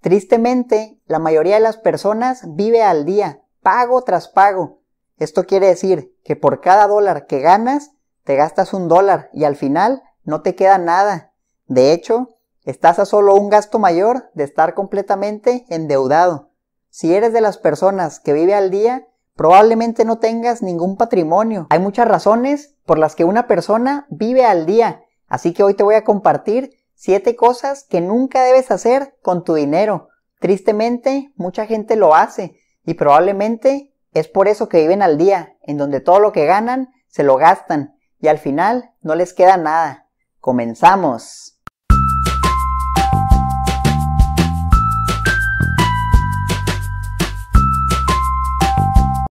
Tristemente, la mayoría de las personas vive al día, pago tras pago. Esto quiere decir que por cada dólar que ganas, te gastas un dólar y al final no te queda nada. De hecho, estás a solo un gasto mayor de estar completamente endeudado. Si eres de las personas que vive al día, probablemente no tengas ningún patrimonio. Hay muchas razones por las que una persona vive al día, así que hoy te voy a compartir 7 cosas que nunca debes hacer con tu dinero. Tristemente, mucha gente lo hace y probablemente es por eso que viven al día, en donde todo lo que ganan se lo gastan y al final no les queda nada. Comenzamos.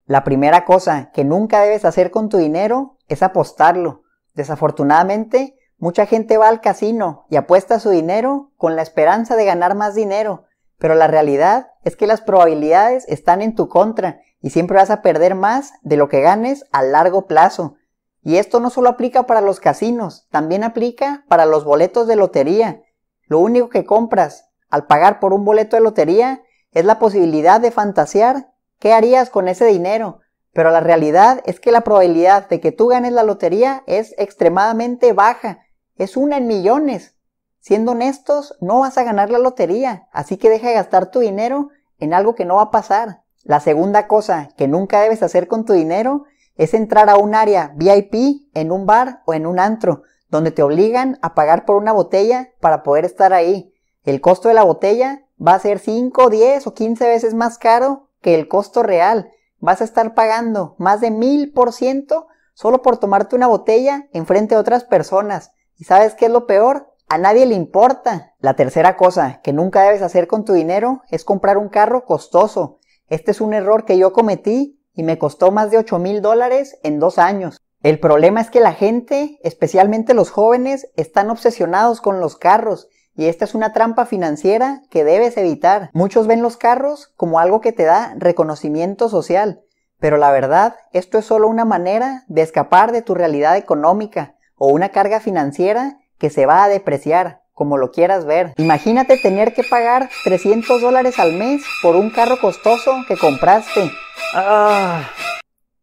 La primera cosa que nunca debes hacer con tu dinero es apostarlo. Desafortunadamente, mucha gente va al casino y apuesta su dinero con la esperanza de ganar más dinero, pero la realidad es que las probabilidades están en tu contra y siempre vas a perder más de lo que ganes a largo plazo. Y esto no solo aplica para los casinos, también aplica para los boletos de lotería. Lo único que compras al pagar por un boleto de lotería es la posibilidad de fantasear ¿Qué harías con ese dinero? Pero la realidad es que la probabilidad de que tú ganes la lotería es extremadamente baja. Es una en millones. Siendo honestos, no vas a ganar la lotería, así que deja de gastar tu dinero en algo que no va a pasar. La segunda cosa que nunca debes hacer con tu dinero es entrar a un área VIP en un bar o en un antro, donde te obligan a pagar por una botella para poder estar ahí. El costo de la botella va a ser 5, 10 o 15 veces más caro que el costo real. Vas a estar pagando más de mil por ciento solo por tomarte una botella enfrente de otras personas. ¿Y sabes qué es lo peor? A nadie le importa. La tercera cosa que nunca debes hacer con tu dinero es comprar un carro costoso. Este es un error que yo cometí y me costó más de 8 mil dólares en dos años. El problema es que la gente, especialmente los jóvenes, están obsesionados con los carros y esta es una trampa financiera que debes evitar. Muchos ven los carros como algo que te da reconocimiento social, pero la verdad, esto es solo una manera de escapar de tu realidad económica o una carga financiera que se va a depreciar, como lo quieras ver. Imagínate tener que pagar 300 dólares al mes por un carro costoso que compraste. Ah.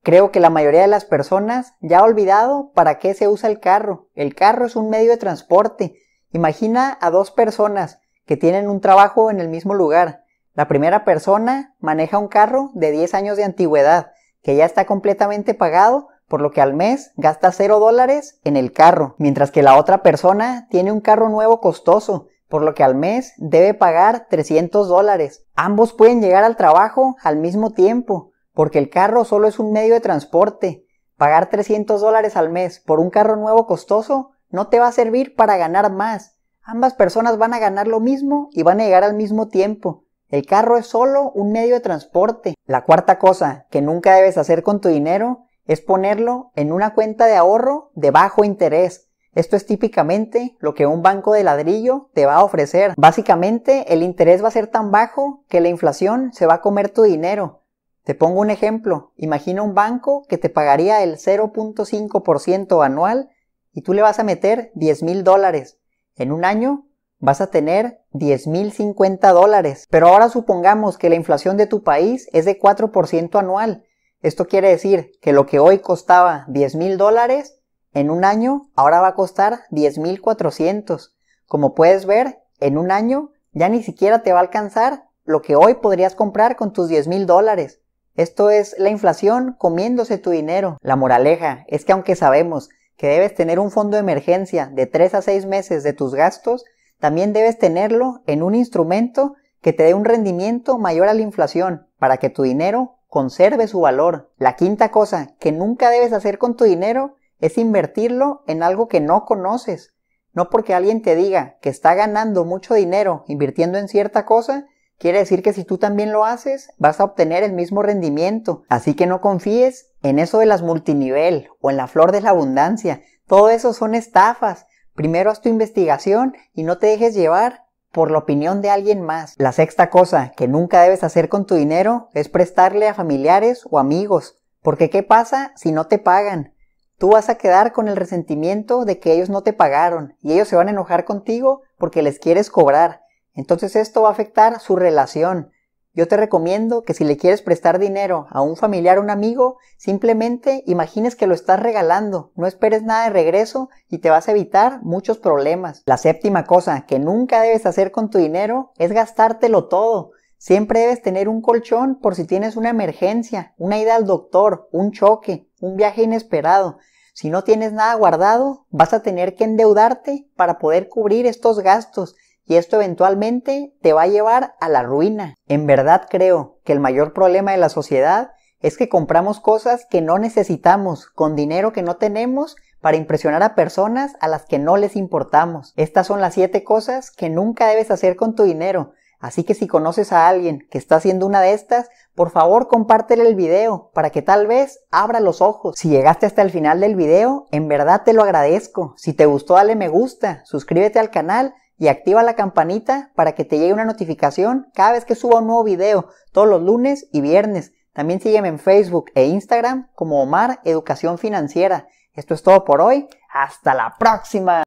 Creo que la mayoría de las personas ya ha olvidado para qué se usa el carro. El carro es un medio de transporte Imagina a dos personas que tienen un trabajo en el mismo lugar. La primera persona maneja un carro de 10 años de antigüedad, que ya está completamente pagado, por lo que al mes gasta 0 dólares en el carro, mientras que la otra persona tiene un carro nuevo costoso, por lo que al mes debe pagar 300 dólares. Ambos pueden llegar al trabajo al mismo tiempo, porque el carro solo es un medio de transporte. Pagar 300 dólares al mes por un carro nuevo costoso no te va a servir para ganar más. Ambas personas van a ganar lo mismo y van a llegar al mismo tiempo. El carro es solo un medio de transporte. La cuarta cosa que nunca debes hacer con tu dinero es ponerlo en una cuenta de ahorro de bajo interés. Esto es típicamente lo que un banco de ladrillo te va a ofrecer. Básicamente el interés va a ser tan bajo que la inflación se va a comer tu dinero. Te pongo un ejemplo. Imagina un banco que te pagaría el 0.5% anual y tú le vas a meter 10 mil dólares. En un año vas a tener 10 mil 50 dólares. Pero ahora supongamos que la inflación de tu país es de 4% anual. Esto quiere decir que lo que hoy costaba 10 mil dólares, en un año ahora va a costar 10 mil 400. Como puedes ver, en un año ya ni siquiera te va a alcanzar lo que hoy podrías comprar con tus 10 mil dólares. Esto es la inflación comiéndose tu dinero. La moraleja es que aunque sabemos que debes tener un fondo de emergencia de 3 a 6 meses de tus gastos, también debes tenerlo en un instrumento que te dé un rendimiento mayor a la inflación para que tu dinero conserve su valor. La quinta cosa que nunca debes hacer con tu dinero es invertirlo en algo que no conoces. No porque alguien te diga que está ganando mucho dinero invirtiendo en cierta cosa, quiere decir que si tú también lo haces, vas a obtener el mismo rendimiento. Así que no confíes en eso de las multinivel o en la flor de la abundancia. Todo eso son estafas. Primero haz tu investigación y no te dejes llevar por la opinión de alguien más. La sexta cosa que nunca debes hacer con tu dinero es prestarle a familiares o amigos. Porque ¿qué pasa si no te pagan? Tú vas a quedar con el resentimiento de que ellos no te pagaron y ellos se van a enojar contigo porque les quieres cobrar. Entonces esto va a afectar su relación. Yo te recomiendo que si le quieres prestar dinero a un familiar o un amigo, simplemente imagines que lo estás regalando, no esperes nada de regreso y te vas a evitar muchos problemas. La séptima cosa que nunca debes hacer con tu dinero es gastártelo todo. Siempre debes tener un colchón por si tienes una emergencia, una ida al doctor, un choque, un viaje inesperado. Si no tienes nada guardado, vas a tener que endeudarte para poder cubrir estos gastos y esto eventualmente te va a llevar a la ruina. En verdad creo que el mayor problema de la sociedad es que compramos cosas que no necesitamos con dinero que no tenemos para impresionar a personas a las que no les importamos. Estas son las 7 cosas que nunca debes hacer con tu dinero. Así que si conoces a alguien que está haciendo una de estas, por favor compártele el video para que tal vez abra los ojos. Si llegaste hasta el final del video, en verdad te lo agradezco. Si te gustó dale me gusta, suscríbete al canal y activa la campanita para que te llegue una notificación cada vez que suba un nuevo video, todos los lunes y viernes. También sígueme en Facebook e Instagram como Omar Educación Financiera. Esto es todo por hoy. Hasta la próxima.